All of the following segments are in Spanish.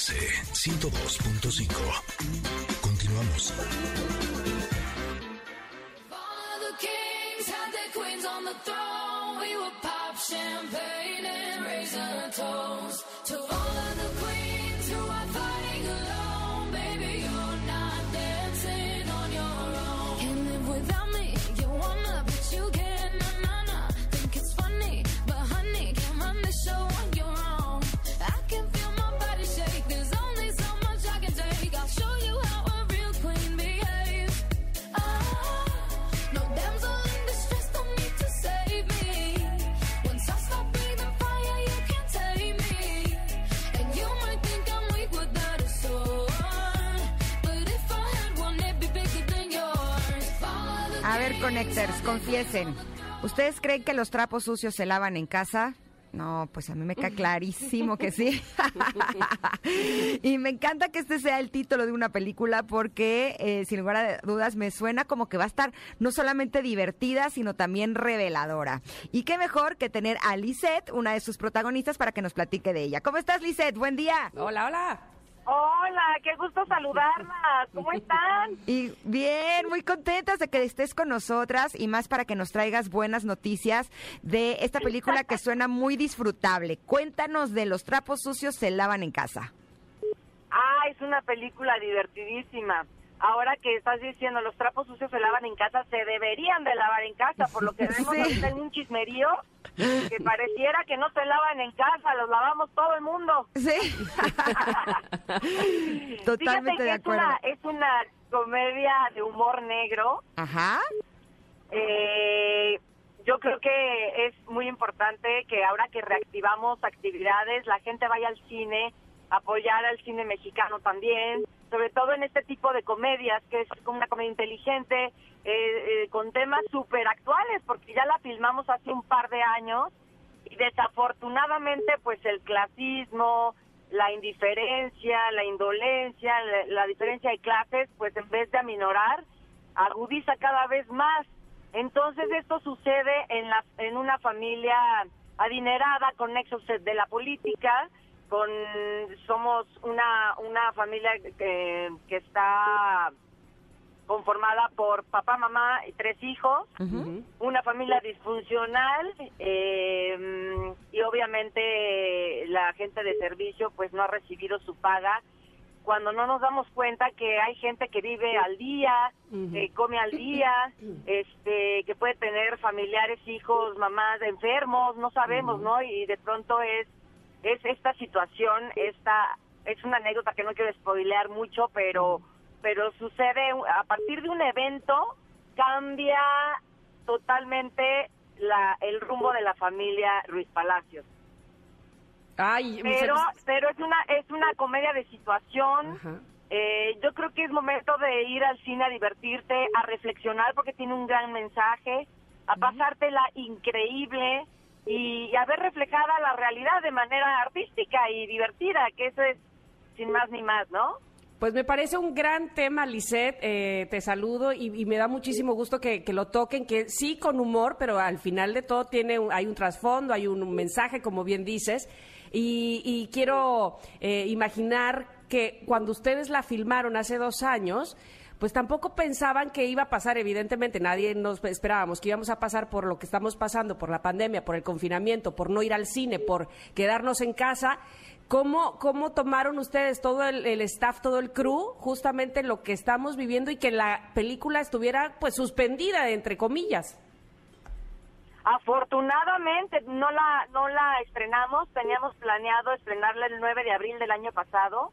MBS 102.5. Continuamos. champagne and raise a toast to all of the Connectors, confiesen. ¿Ustedes creen que los trapos sucios se lavan en casa? No, pues a mí me queda clarísimo que sí. y me encanta que este sea el título de una película porque, eh, sin lugar a dudas, me suena como que va a estar no solamente divertida, sino también reveladora. Y qué mejor que tener a Lisette, una de sus protagonistas, para que nos platique de ella. ¿Cómo estás, Lisette? Buen día. Hola, hola. Hola, qué gusto saludarlas. ¿Cómo están? Y bien, muy contentas de que estés con nosotras y más para que nos traigas buenas noticias de esta película que suena muy disfrutable. Cuéntanos de Los trapos sucios se lavan en casa. Ah, es una película divertidísima ahora que estás diciendo los trapos sucios se lavan en casa, se deberían de lavar en casa, por lo que vemos en un chismerío que pareciera que no se lavan en casa, los lavamos todo el mundo. Sí. Totalmente de acuerdo. Es una, comedia de humor negro. Ajá. Eh, yo creo que es muy importante que ahora que reactivamos actividades, la gente vaya al cine, apoyar al cine mexicano también, sobre todo en este tipo de comedias, que es como una comedia inteligente, eh, eh, con temas súper actuales, porque ya la filmamos hace un par de años y desafortunadamente pues el clasismo, la indiferencia, la indolencia, la, diferencia de clases, pues en vez de aminorar, agudiza cada vez más. Entonces esto sucede en, la, en una familia adinerada con nexos de la política, con somos una una familia que, que está conformada por papá, mamá y tres hijos, una familia disfuncional eh, y obviamente la gente de servicio pues no ha recibido su paga. Cuando no nos damos cuenta que hay gente que vive al día, que come al día, este, que puede tener familiares, hijos, mamás enfermos, no sabemos, ¿no? Y de pronto es es esta situación, esta es una anécdota que no quiero spoilear mucho, pero pero sucede a partir de un evento cambia totalmente la el rumbo de la familia Ruiz Palacios. Ay, pero pero es una es una comedia de situación. Eh, yo creo que es momento de ir al cine a divertirte, a reflexionar porque tiene un gran mensaje, a pasártela increíble y, a ver reflejada la realidad de manera artística y divertida, que eso es sin más ni más, ¿no? Pues me parece un gran tema, Lisette. Eh, te saludo y, me da muchísimo gusto que, lo toquen, que sí con humor, pero al final de todo tiene hay un trasfondo, hay un, mensaje, como bien dices. Y, quiero eh, imaginar que cuando ustedes la filmaron hace dos años, pues tampoco pensaban que iba a pasar, evidentemente, nadie nos esperábamos que íbamos a pasar por lo que estamos pasando, por la pandemia, por el confinamiento, por no ir al cine, por quedarnos en casa. ¿Cómo, cómo tomaron ustedes todo el, staff, todo el crew, justamente lo que estamos viviendo y que la película estuviera pues suspendida, entre comillas? Afortunadamente no la, no la estrenamos, teníamos planeado estrenarla el 9 de abril del año pasado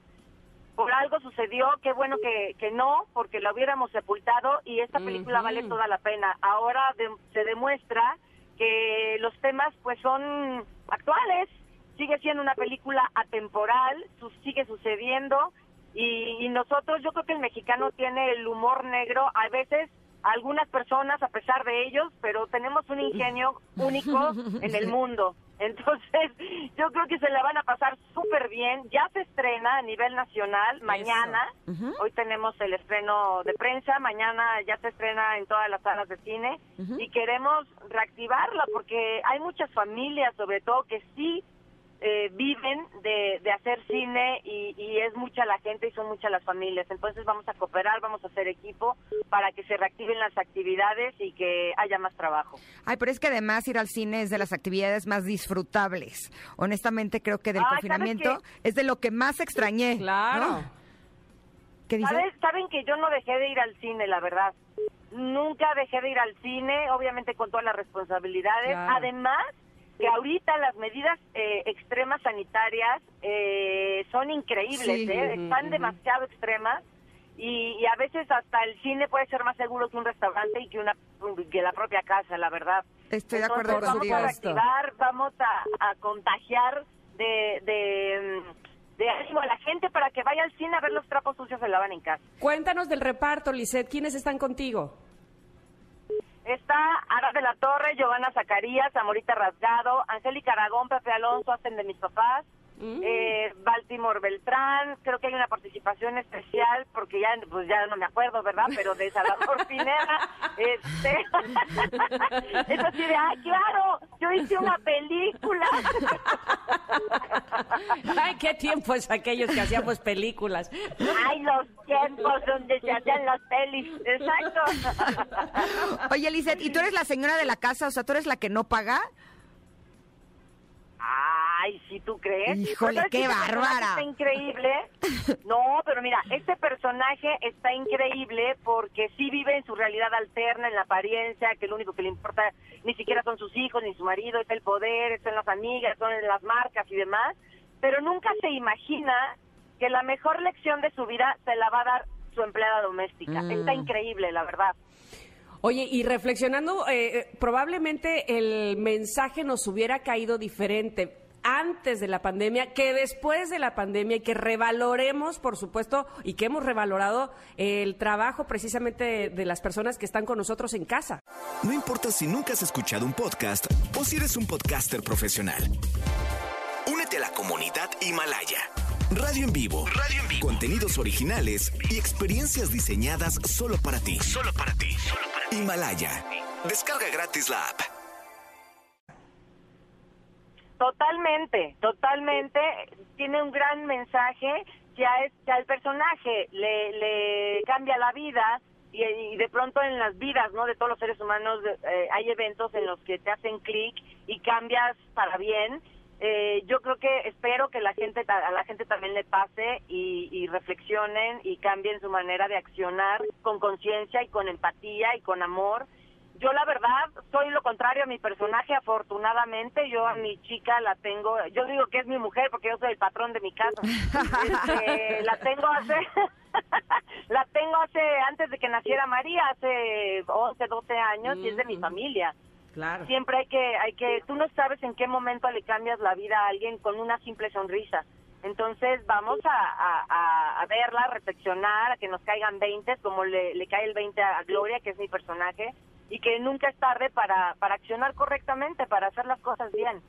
por algo sucedió, qué bueno que, que no, porque la hubiéramos sepultado y esta película vale toda la pena. Ahora se demuestra que los temas pues son actuales, sigue siendo una película atemporal, sigue sucediendo y, y, nosotros, yo creo que el mexicano tiene el humor negro, a veces algunas personas a pesar de ellos, pero tenemos un ingenio único en el mundo. Entonces, yo creo que se la van a pasar súper bien. Ya se estrena a nivel nacional mañana. Hoy tenemos el estreno de prensa. Mañana ya se estrena en todas las salas de cine. Y queremos reactivarla porque hay muchas familias, sobre todo, que sí eh, viven de, de hacer cine y, y es mucha la gente y son muchas las familias. Entonces vamos a cooperar, vamos a hacer equipo para que se reactiven las actividades y que haya más trabajo. Ay, pero es que además ir al cine es de las actividades más disfrutables. Honestamente creo que del Ay, ¿sabes confinamiento es de lo que más extrañé. Claro. ¿no? ¿Qué dices? ¿Sabes? Saben que yo no dejé de ir al cine, la verdad. Nunca dejé de ir al cine, obviamente con todas las responsabilidades. Claro. Además, que ahorita las medidas eh, extremas sanitarias eh, son increíbles, Sí. ¿eh? Están demasiado extremas. Y, y a veces hasta el cine puede ser más seguro que un restaurante y que una que la propia casa, la verdad. Estoy de acuerdo contigo. Vamos a reactivar, vamos a, a contagiar de, de, de ánimo a la gente para que vaya al cine a ver los trapos sucios se lavan en casa. Cuéntanos del reparto, Lisette. ¿Quiénes están contigo? Está Ara de la Torre, Giovanna Zacarías, Amorita Rasgado, Angélica Aragón, Pepe Alonso, hacen de mis papás, Mm. eh, Baltimore Beltrán, creo que hay una participación especial, porque ya pues ya no me acuerdo, ¿verdad? Pero de Salvador Pineda, este, es así de, ¡ay, claro! Yo hice una película. Ay, qué tiempos aquellos que hacíamos películas. ¡Ay, los tiempos donde se hacían las pelis! ¡Exacto! Oye, Lizeth, ¿y tú eres la señora de la casa? O sea, ¿tú eres la que no paga? Ay, si tú crees. Híjole, ¿Sabes qué este bárbara. Está increíble. No, pero mira, este personaje está increíble porque sí vive en su realidad alterna, en la apariencia, que lo único que le importa ni siquiera son sus hijos ni su marido, es el poder, son las amigas, son las marcas y demás. Pero nunca se imagina que la mejor lección de su vida se la va a dar su empleada doméstica. Mm. Está increíble, la verdad. Oye, y reflexionando, eh, eh, probablemente el mensaje nos hubiera caído diferente antes de la pandemia que después de la pandemia y que revaloremos, por supuesto, y que hemos revalorado el trabajo precisamente de, de las personas que están con nosotros en casa. No importa si nunca has escuchado un podcast o si eres un podcaster profesional. Únete a la comunidad Himalaya. Radio en vivo. Radio en vivo. Contenidos originales y experiencias diseñadas solo para ti. Solo para ti. Himalaya. Descarga gratis la app. Totalmente, totalmente. Tiene un gran mensaje que a, es- que al personaje le, le cambia la vida y, y de pronto en las vidas no de todos los seres humanos eh, hay eventos en los que te hacen clic y cambias para bien. Eh, yo creo que espero que la gente a la gente también le pase y, y reflexionen y cambien su manera de accionar con conciencia y con empatía y con amor yo la verdad soy lo contrario a mi personaje, afortunadamente yo a mi chica la tengo, yo digo que es mi mujer porque yo soy el patrón de mi casa. Este, la tengo hace la tengo hace antes de que naciera María, hace 11, 12 años y es de mi familia. Claro. Siempre hay que hay que tú no sabes en qué momento le cambias la vida a alguien con una simple sonrisa. Entonces vamos a, a- a- a verla, a reflexionar, a que nos caigan 20, como le, le cae el 20 a Gloria, que es mi personaje, y que nunca es tarde para, para accionar correctamente, para hacer las cosas bien.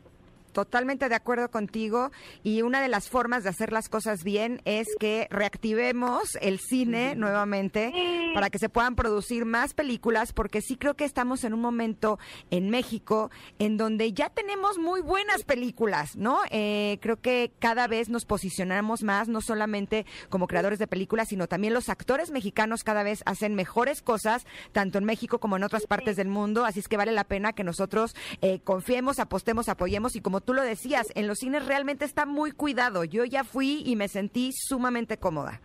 Totalmente de acuerdo contigo y una de las formas de hacer las cosas bien es que reactivemos el cine nuevamente para que se puedan producir más películas porque sí creo que estamos en un momento en México en donde ya tenemos muy buenas películas, ¿no? Eh, creo que cada vez nos posicionamos más, no solamente como creadores de películas, sino también los actores mexicanos cada vez hacen mejores cosas, tanto en México como en otras partes del mundo, así es que vale la pena que nosotros eh, confiemos, apostemos, apoyemos y como tú lo decías, en los cines realmente está muy cuidado. Yo ya fui y me sentí sumamente cómoda.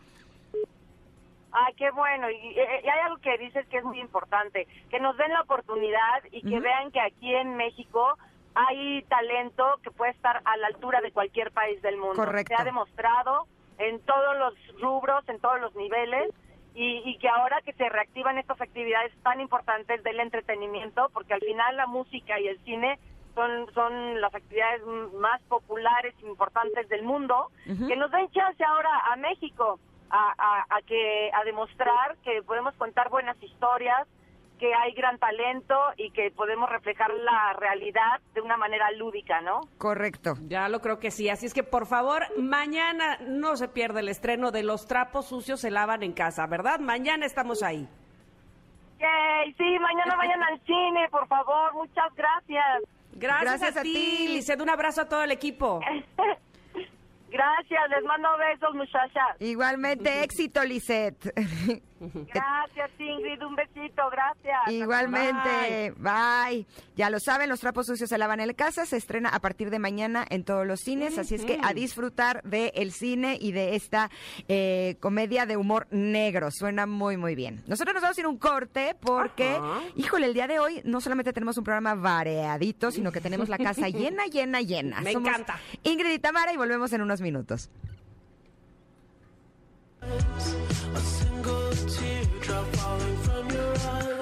Ay, qué bueno. Y, y- y hay algo que dices que es muy importante, que nos den la oportunidad y que vean que aquí en México hay talento que puede estar a la altura de cualquier país del mundo. Correcto. Se ha demostrado en todos los rubros, en todos los niveles. Y, y que ahora que se reactivan estas actividades tan importantes del entretenimiento, porque al final la música y el cine son, son las actividades más populares e importantes del mundo, que nos den chance ahora a México a, a, a que a demostrar que podemos contar buenas historias, que hay gran talento y que podemos reflejar la realidad de una manera lúdica, ¿no? Correcto. Ya lo creo que sí. Así es que, por favor, mañana no se pierda el estreno de Los trapos sucios se lavan en casa, ¿verdad? Mañana estamos ahí. Yay, sí, mañana vayan al cine, por favor, muchas gracias. Gracias, Gracias a, a ti. Lisette. Un abrazo a todo el equipo. Gracias, les mando besos, muchachas. Igualmente, éxito, Lisette. Gracias, Ingrid, un besito, gracias. Igualmente, bye. Ya lo saben, los trapos sucios se lavan en casa, se estrena a partir de mañana en todos los cines, así es que a disfrutar del cine y de esta eh, comedia de humor negro. Suena muy, muy bien. Nosotros nos vamos a ir un corte porque, Ajá. híjole, el día de hoy no solamente tenemos un programa variadito, sino que tenemos la casa llena, llena, llena. Me Somos encanta. Ingrid y Tamara y volvemos en unos minutos. Teardrop falling from your eye.